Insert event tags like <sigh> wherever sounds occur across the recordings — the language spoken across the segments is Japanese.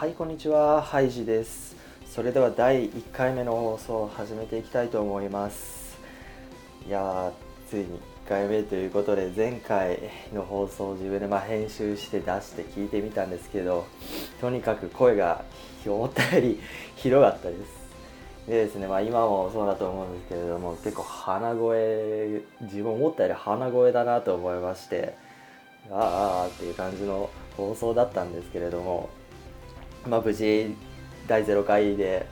はいこんにちは。ハイジです。それでは第1回目の放送を始めていきたいと思います。いやーついに1回目ということで前回の放送を自分でまあ編集して出して聞いてみたんですけどとにかく声が思ったよりひどかったです。でですね、まあ、今もそうだと思うんですけれども結構鼻声自分思ったより鼻声だなと思いましてあーあーっていう感じの放送だったんですけれどもまあ、無事第0回で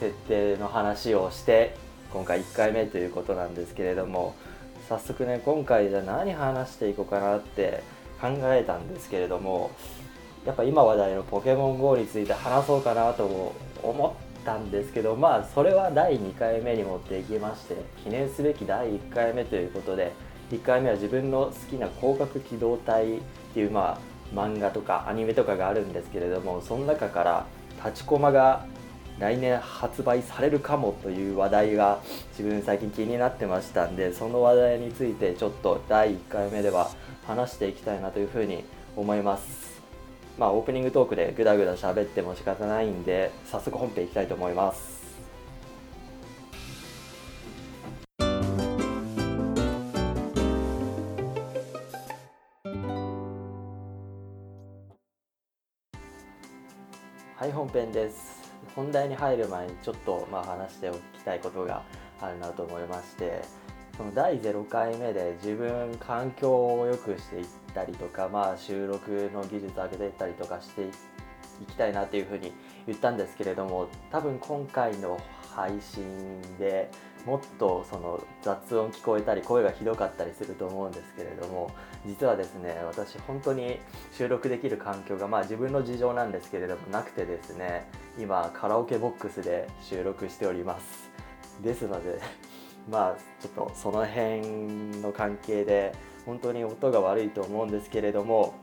設定の話をして今回1回目ということなんですけれども早速ね今回じゃ何話していこうかなって考えたんですけれどもやっぱ今話題のポケモン GO について話そうかなとも思ったんですけどまあそれは第2回目に持っていきまして記念すべき第1回目ということで1回目は自分の好きな広角機動隊っていうまあ漫画とかアニメとかがあるんですけれどもその中から立ちコマが来年発売されるかもという話題が自分最近気になってましたんでその話題についてちょっと第1回目では話していきたいなというふうに思います。まあオープニングトークでグダグダ喋っても仕方ないんで早速本編いきたいと思います。編です。本題に入る前にちょっとまあ話しておきたいことがあるなと思いましてその第0回目で自分環境を良くしていったりとか、まあ、収録の技術上げていったりとかしていきたいなっていうふうに言ったんですけれども多分今回の配信でもっとその雑音聞こえたり声がひどかったりすると思うんですけれども実はですね私本当に収録できる環境がまあ自分の事情なんですけれどもなくてですね今カラオケボックスで収録しております。ですので <laughs> まあちょっとその辺の関係で本当に音が悪いと思うんですけれども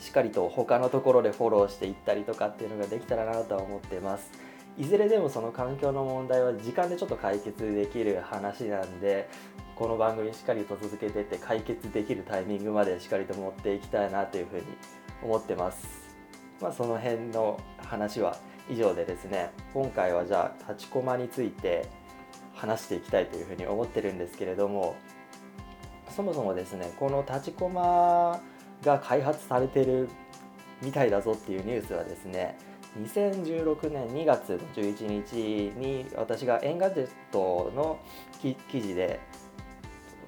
しっかりと他のところでフォローしていったりとかっていうのができたらなとは思ってます。いずれでもその環境の問題は時間でちょっと解決できる話なんでこの番組しっかりと続けてって解決できるタイミングまでしっかりと持っていきたいなというふうに思ってます。まあその辺の話は以上でですね今回はじゃあ立ちコマについて話していきたいというふうに思ってるんですけれどもそもそもですねこの立ちコマが開発されてるみたいだぞっていうニュースはですね2016年2月の11日に私が Engadget の記事で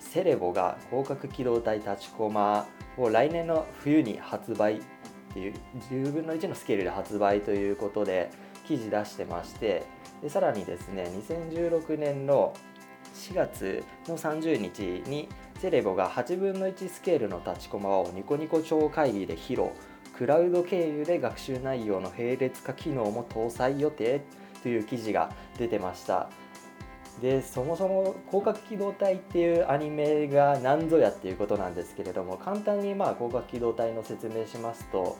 Cerevo が攻殻機動隊タチコマを来年の冬に発売っていう10分の1のスケールで発売ということで記事出してましてでさらにですね2016年の4月の30日に Cerevo が8分の1スケールのタチコマをニコニコ超会議で披露。クラウド経由で学習内容の並列化機能も搭載予定という記事が出てました。でそもそも広角機動隊っていうアニメが何ぞやっていうことなんですけれども簡単にまあ広角機動隊の説明しますと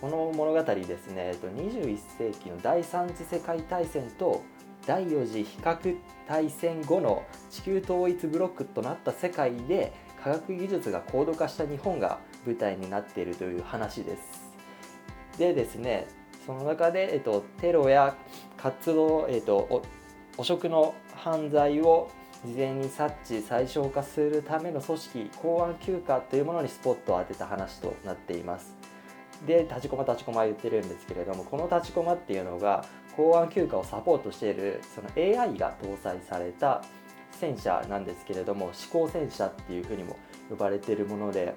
この物語ですね21世紀の第3次世界大戦と第4次比較大戦後の地球統一ブロックとなった世界で科学技術が高度化した日本が舞台になっているという話です。でですねその中で、えっと、テロや活動、えっと、汚職の犯罪を事前に察知最小化するための組織公安休暇というものにスポットを当てた話となっていますで立ちこま立ちこま言ってるんですけれどもこの立ちこまっていうのが公安休暇をサポートしているその AI が搭載された戦車なんですけれども思考戦車っていうふうにも呼ばれているもので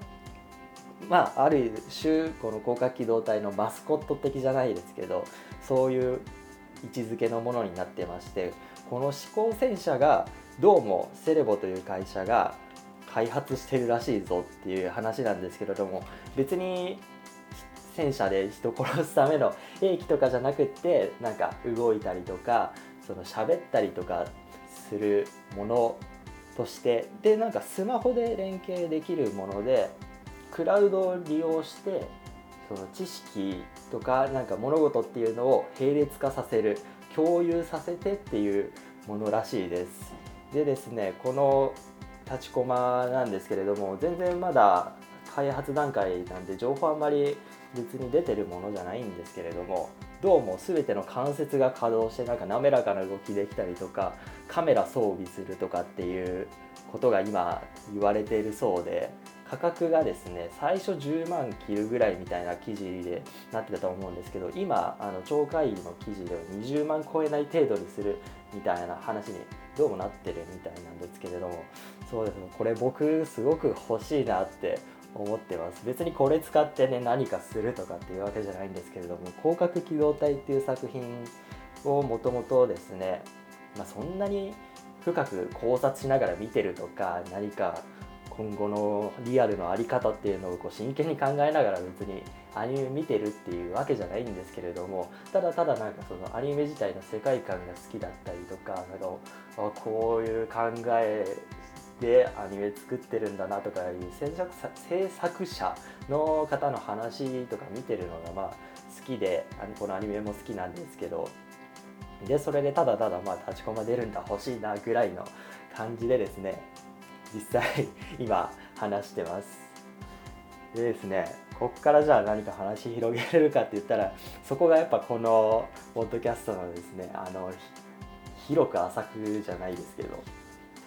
まあある種この広角機動隊のマスコット的じゃないですけどそういう位置づけのものになってましてこの思考戦車がどうもセレボという会社が開発してるらしいぞっていう話なんですけれども別に戦車で人殺すための兵器とかじゃなくってなんか動いたりとかその喋ったりとかするものとしてでなんかスマホで連携できるものでクラウドを利用してその知識とかなんか物事っていうのを並列化させる共有させてっていうものらしいです。でですねこの立ちコマなんですけれども全然まだ開発段階なんで情報あんまり別に出てるものじゃないんですけれどもどうも全ての関節が稼働してなんか滑らかな動きできたりとかカメラ装備するとかっていうことが今言われているそうで価格がですね最初10万切るぐらいみたいな記事でなってたと思うんですけど今あの超会議の記事では20万超えない程度にするみたいな話にどうもなってるみたいなんですけれどもそうですねこれ僕すごく欲しいなって思ってます。別にこれ使ってね何かするとかっていうわけじゃないんですけれども広角機動隊っていう作品をもともとですね、まあ、そんなに深く考察しながら見てるとか何か今後のリアルの在り方っていうのをこう真剣に考えながら別にアニメ見てるっていうわけじゃないんですけれどもただただなんかそのアニメ自体の世界観が好きだったりとかなんかこういう考えでアニメ作ってるんだなとかいう制作制作者の方の話とか見てるのがまあ好きでこのアニメも好きなんですけどでそれでただただまあ立ちコマ出るんだ欲しいなぐらいの感じでですね実際今話してます。でですねこっからじゃあ何か話広げれるかって言ったらそこがやっぱこのポッドキャストのですねあの広く浅くじゃないですけど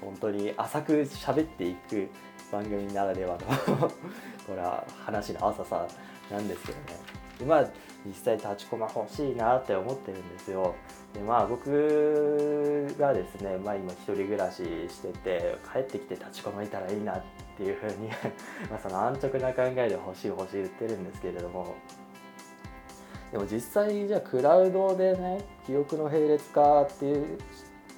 本当に浅く喋っていく番組ならではの <laughs> これは話の浅さなんですけどね。まあ実際立ちコマ欲しいなって思ってるんですよ。でまあ僕がですね、まあ、今一人暮らししてて帰ってきて立ちこまいたらいいなっていうふうに <laughs> まその安直な考えで欲しい欲しい言ってるんですけれども。でも実際じゃあクラウドでね記憶の並列化っていう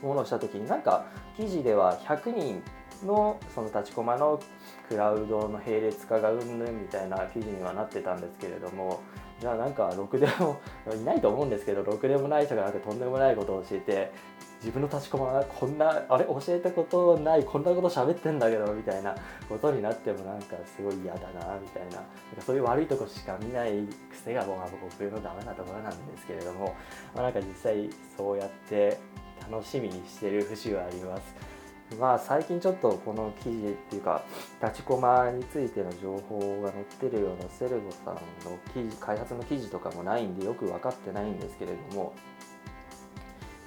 ものをした時になんか記事では100人のその立ちこまのクラウドの並列化がうんぬんみたいな記事にはなってたんですけれども。じゃあなんかろくでも <laughs> いないと思うんですけどろくでもない人がなんかとんでもないことを教えて自分の立ちこまがこんなあれ教えたことないこんなこと喋ってんだけどみたいなことになってもなんかすごい嫌だなみたいななんかそういう悪いとこしか見ない癖が僕のダメなところなんですけれども、まあ、なんか実際そうやって楽しみにしてる節はあります。まあ最近ちょっとこの記事っていうか立ちコマについての情報が載ってるようなセレボさんの記事開発の記事とかもないんでよく分かってないんですけれども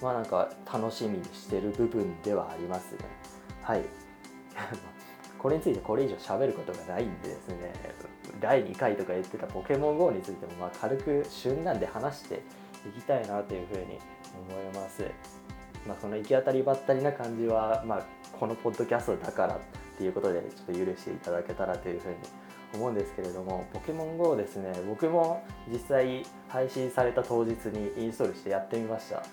まあなんか楽しみにしてる部分ではありますね。はい。<laughs> これについてこれ以上喋ることがないんでですね。第2回とか言ってたポケモン GO についてもまあ軽く旬なんで話していきたいなというふうに思います。まあ、その行き当たりばったりな感じは、まあ、このポッドキャストだからっていうことでちょっと許していただけたらというふうに思うんですけれどもポケモン GO ですね。僕も実際配信された当日にインストールしてやってみました。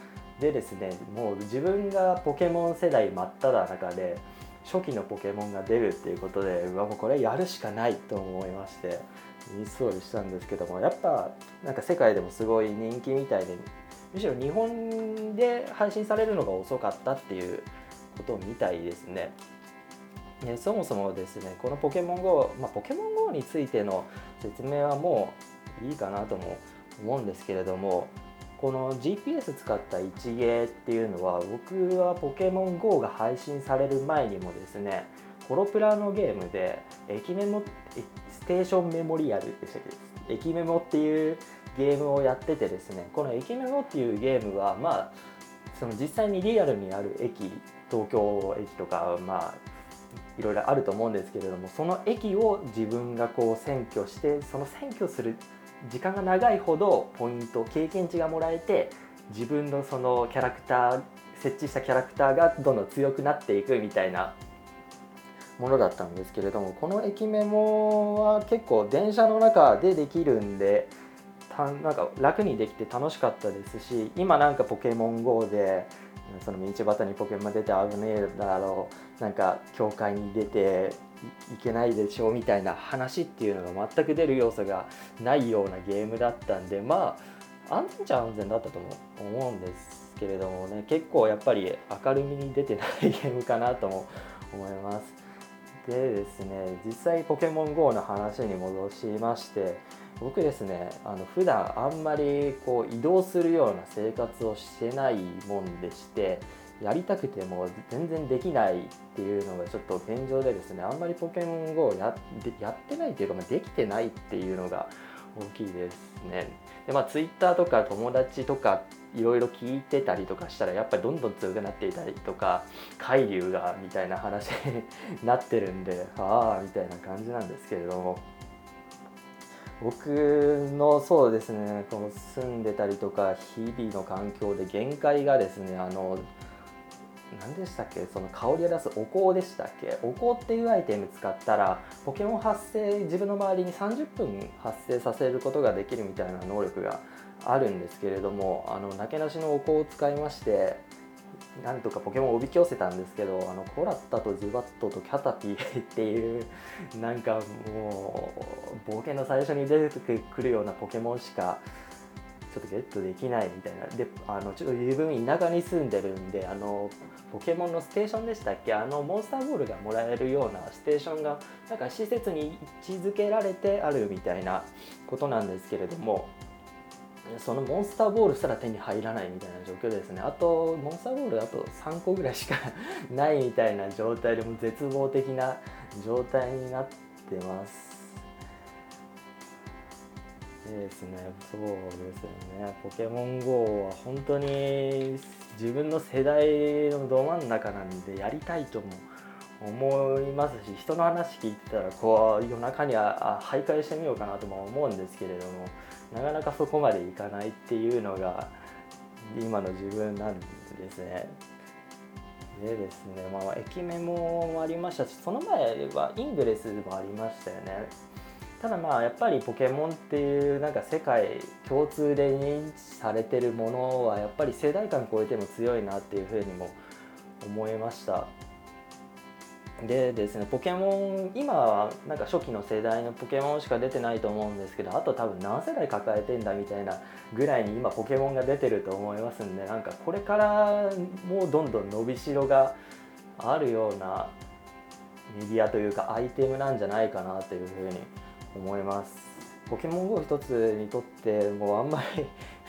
でですねもう自分がポケモン世代真っ只中で初期のポケモンが出るっていうことでうわもうこれやるしかないと思いましてインストールしたんですけどもやっぱなんか世界でもすごい人気みたいでむしろ日本で配信されるのが遅かったっていうことみたいですね。ねそもそもですねこのポケモン GO、まあ、ポケモン GO についての説明はもういいかなとも思うんですけれどもこの GPS 使った一芸っていうのは僕はポケモン GO が配信される前にもですねホロプラのゲームで駅メモステーションメモリアルでしたっけ？駅メモっていうゲームをやっててですねこの「駅メモ」っていうゲームはまあその実際にリアルにある駅東京駅とかまあいろいろあると思うんですけれどもその駅を自分がこう占拠してその占拠する時間が長いほどポイント経験値がもらえて自分のそのキャラクター設置したキャラクターがどんどん強くなっていくみたいなものだったんですけれどもこの駅メモは結構電車の中でできるんでたなんか楽にできて楽しかったですし今なんかポケモン GO でその道端にポケモン出て危ねえだろうなんか教会に出ていけないでしょうみたいな話っていうのが全く出る要素がないようなゲームだったんでまあ安全っちゃ安全だったと思うんですけれどもね結構やっぱり明るみに出てないゲームかなとも思います。でですね実際ポケモン GO の話に戻しまして僕ですねあの普段あんまりこう移動するような生活をしてないもんでしてやりたくても全然できないっていうのがちょっと現状でですねあんまりポケモン GO をやってないというか、ま、できてないっていうのが大きいですね。でまあ Twitter とか友達とかいろいろ聞いてたりとかしたらやっぱりどんどん強くなっていたりとか海流がみたいな話になってるんでああみたいな感じなんですけれども僕のそうですねこの住んでたりとか日々の環境で限界がですねあの何でしたっけその香りを出すお香でしたっけお香っていうアイテム使ったらポケモン発生自分の周りに30分発生させることができるみたいな能力があるんですけれどもあのなけなしのお香を使いましてなんとかポケモンをおびき寄せたんですけどあのコラッタとズバットとキャタピーっていうなんかもう冒険の最初に出てくるようなポケモンしかちょっとゲットできないみたいな。であのちょっと自分田舎に住んでるんであのポケモンのステーションでしたっけ？あのモンスターボールがもらえるようなステーションがなんか施設に位置づけられてあるみたいなことなんですけれどもそのモンスターボールすら手に入らないみたいな状況ですね。あとモンスターボールあと3個ぐらいしかないみたいな状態でも絶望的な状態になってます。ですねそうですよね。ポケモン GO は本当に自分の世代のど真ん中なんでやりたいとも思いますし人の話聞いてたらこう夜中には徘徊してみようかなとも思うんですけれどもなかなかそこまでいかないっていうのが今の自分なんですね。でですね、まあ、駅メモもありましたしその前はイングレスもありましたよね。ただまあやっぱりポケモンっていうなんか世界共通で認知されてるものはやっぱり世代間超えても強いなっていうふうにも思いましたでですねポケモン今はなんか初期の世代のポケモンしか出てないと思うんですけどあと多分何世代抱えてんだみたいなぐらいに今ポケモンが出てると思いますんでなんかこれからもうどんどん伸びしろがあるようなメディアというかアイテムなんじゃないかなというふうに思います。ポケモン GO 一つにとってもうあんまり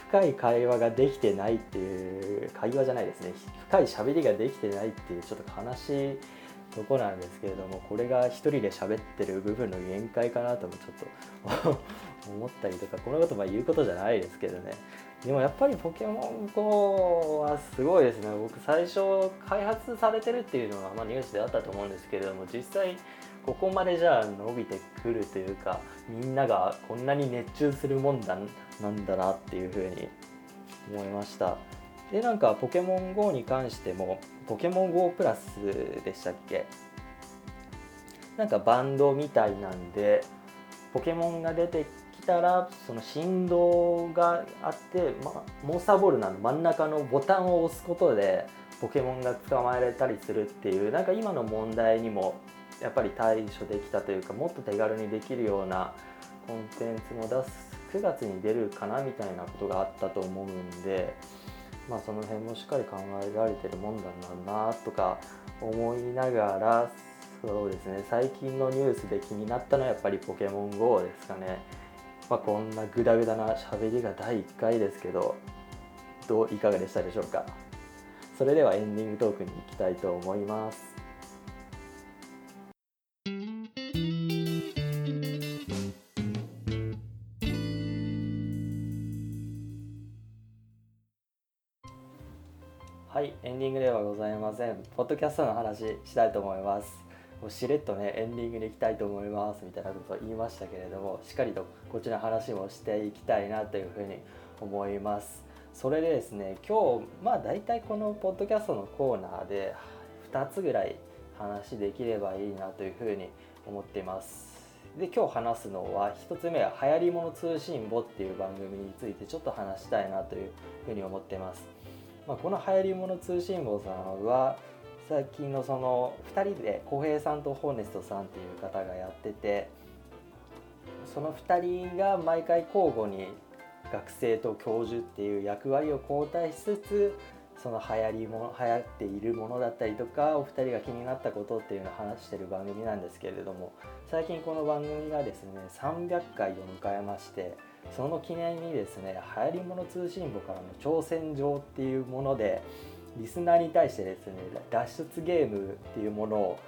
深い会話ができてないっていう会話じゃないですね。深い喋りができてないっていうちょっと悲しいとこなんですけれどもこれが一人で喋ってる部分の限界かなともちょっと <laughs> 思ったりとかこのことまあ言うことじゃないですけどね。でもやっぱりポケモン GO はすごいですね。僕最初開発されてるっていうのはまあニュースであったと思うんですけれども実際ここまでじゃあ伸びてくるというかみんながこんなに熱中するもんだなんだなっていうふうに思いました。でなんかポケモン GO に関してもポケモン GO プラスでしたっけ？なんかバンドみたいなんでポケモンが出てきたらその振動があって、ま、モンスターボールなの真ん中のボタンを押すことでポケモンが捕まえられたりするっていうなんか今の問題にもやっぱり対処できたというかもっと手軽にできるようなコンテンツも出す。9月に出るかなみたいなことがあったと思うんで、まあ、その辺もしっかり考えられてるもんだなとか思いながらそうですね。最近のニュースで気になったのはやっぱりポケモン GO ですかね、まあ、こんなグダグダな喋りが第1回ですけどどういかがでしたでしょうか。それではエンディングトークに行きたいと思います。はいエンディングではございません。ポッドキャストの話したいと思います。しれっとねエンディングでいきたいと思いますみたいなことを言いましたけれどもしっかりとこっちの話もしていきたいなというふうに思います。それでですね今日まあ大体このポッドキャストのコーナーで2つぐらい話できればいいなというふうに思っています。で今日話すのは1つ目は「流行り物通信簿」っていう番組についてちょっと話したいなというふうに思っています。まあ、この流行り物通信簿さんは最近のその2人で浩平さんとホーネストさんっていう方がやっててその2人が毎回交互に学生と教授っていう役割を交代しつつその流行りも流行っているものだったりとかお二人が気になったことっていうのを話してる番組なんですけれども最近この番組がですね300回を迎えましてその記念にですね流行り物通信簿からの挑戦状っていうものでリスナーに対してですね脱出ゲームっていうものを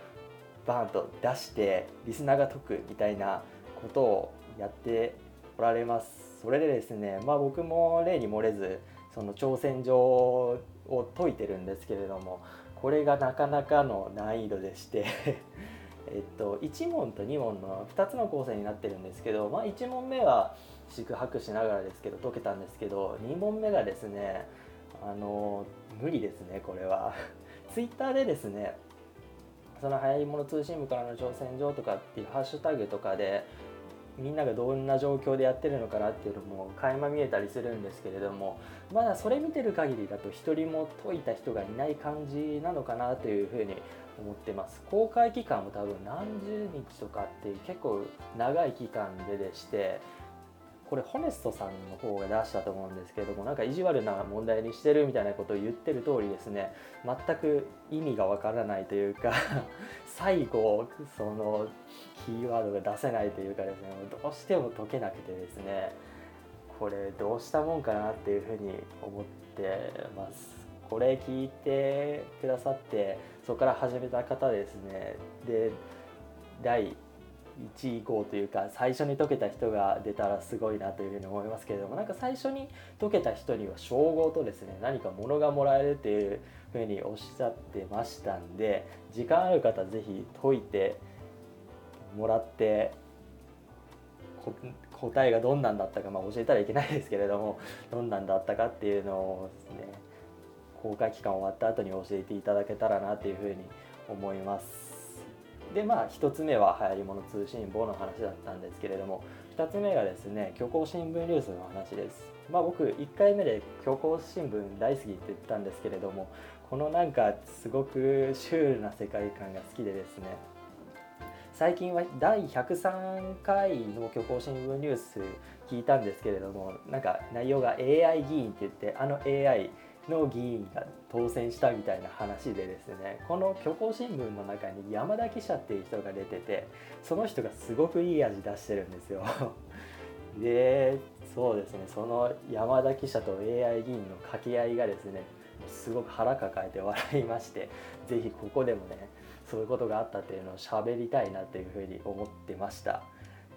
バーンと出してリスナーが解くみたいなことをやっておられます。それでですねまあ僕も例に漏れずその挑戦状を解いてるんですけれどもこれがなかなかの難易度でして <laughs> えっと、1問と2問の2つの構成になってるんですけど、まあ、1問目は宿泊しながらですけど解けたんですけど2問目がですねあの無理ですねこれは。<laughs> ツイッターでですねその流行り物通信部からの挑戦状とかっていうハッシュタグとかでみんながどんな状況でやってるのかなっていうのも垣間見えたりするんですけれどもまだそれ見てる限りだと一人も解いた人がいない感じなのかなというふうに思ってます。公開期間も多分何十日とかっていう結構長い期間ででしてこれホネストさんの方が出したと思うんですけれどもなんか意地悪な問題にしてるみたいなことを言ってる通りですね全く意味がわからないというか <laughs> 最後そのキーワードが出せないというかですねどうしても解けなくてですねこれどうしたもんかなっていうふうに思ってます。これ聞いてくださってそこから始めた方ですねで第1以降というか最初に解けた人が出たらすごいなというふうに思いますけれどもなんか最初に解けた人には称号とですね何か物がもらえるっていうふうにおっしゃってましたんで時間ある方是非解いてもらって答えがどんなんだったか、まあ、教えたらいけないですけれども <laughs> どんなんだったかっていうのをですね公開期間終わった後に教えていただけたらなというふうに思います。でまあ1つ目は流行り物通信簿の話だったんですけれども2つ目がですね虚構新聞ニュースの話です。まあ、僕1回目で虚構新聞大好きって言ったんですけれどもこのなんかすごくシュールな世界観が好きでですね最近は第103回の虚構新聞ニュース聞いたんですけれどもなんか内容が AI 議員って言ってあの AI の議員が当選したみたいな話でですねこの虚構新聞の中に山田記者っていう人が出ててその人がすごくいい味出してるんですよ。<laughs> でそうですねその山田記者と AI 議員の掛け合いがですねすごく腹抱えて笑いまして是非ここでもねそういうことがあったっていうのを喋りたいなっていうふうに思ってました。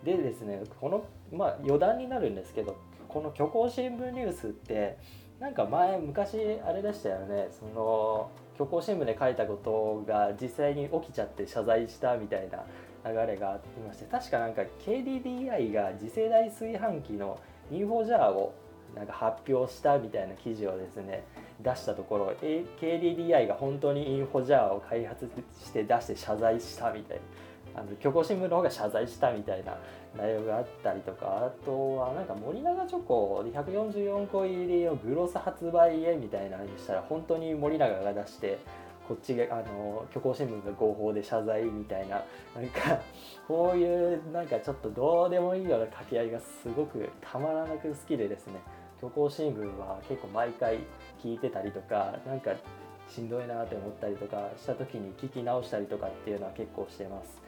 でですねこのまあ余談になるんですけどこの虚構新聞ニュースってなんか前昔あれでしたよね。その虚構新聞で書いたことが実際に起きちゃって謝罪したみたいな流れがありまして確かなんか KDDI が次世代炊飯器のインフォジャーをなんか発表したみたいな記事をですね出したところ KDDI が本当にインフォジャーを開発して出して謝罪したみたいな。あの虚構新聞の方が謝罪したみたいな内容があったりとかあとはなんか森永チョコ144個入りのグロス発売へみたいなのにしたら本当に森永が出してこっちがあの虚構新聞が合法で謝罪みたいななんかこういうなんかちょっとどうでもいいような掛け合いがすごくたまらなく好きでですね虚構新聞は結構毎回聞いてたりとかなんかしんどいなって思ったりとかした時に聞き直したりとかっていうのは結構してます。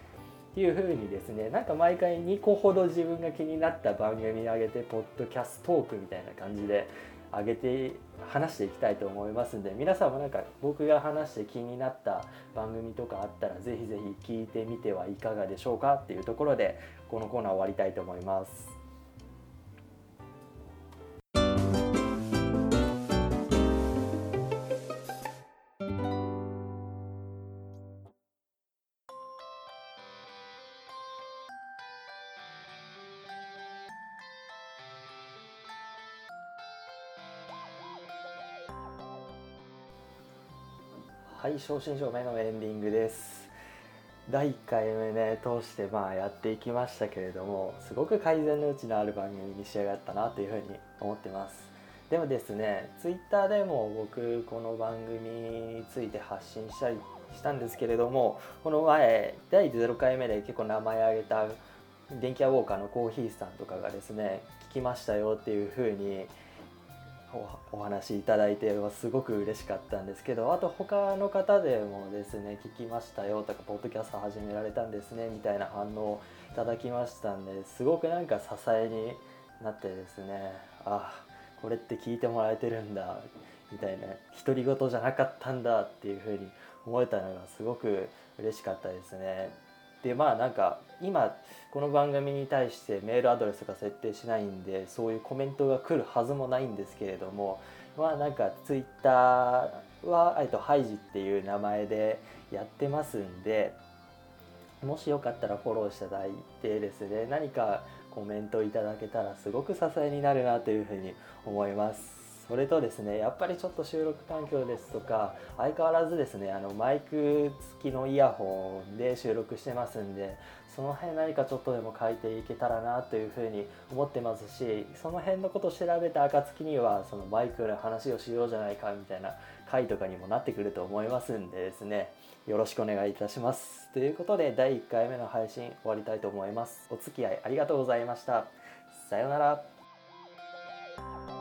っていう風にですねなんか毎回2個ほど自分が気になった番組に上げてポッドキャストトークみたいな感じで上げて話していきたいと思いますんで皆さんもなんか僕が話して気になった番組とかあったら是非是非聞いてみてはいかがでしょうかっていうところでこのコーナー終わりたいと思います。はい正真正銘のエンディングです。第1回目ね通してまあやっていきましたけれどもすごく改善の余地のある番組に仕上がったなというふうに思ってます。でもですね Twitter でも僕この番組について発信したりしたんですけれどもこの前第0回目で結構名前挙げた電気屋ウォーカーのコーヒーさんとかがですね聞きましたよっていうふうにお話しいただいてすごく嬉しかったんですけどあと他の方でもですね聞きましたよとかポッドキャスト始められたんですねみたいな反応をいただきましたんですごくなんか支えになってですねあこれって聞いてもらえてるんだみたいな独り言じゃなかったんだっていう風に思えたのがすごく嬉しかったですね。でまあなんか今この番組に対してメールアドレスとか設定しないんでそういうコメントが来るはずもないんですけれどもまあなんかツイッターは、えっと、ハイジっていう名前でやってますんでもしよかったらフォローしていただいてですね。何かコメントいただけたらすごく支えになるなというふうに思います。それとですねやっぱりちょっと収録環境ですとか相変わらずですねあのマイク付きのイヤホンで収録してますんでその辺何かちょっとでも書いていけたらなというふうに思ってますしその辺のことを調べた暁にはそのマイクの話をしようじゃないかみたいな回とかにもなってくると思いますんでですねよろしくお願いいたします。ということで第1回目の配信終わりたいと思います。お付き合いありがとうございました。さようなら。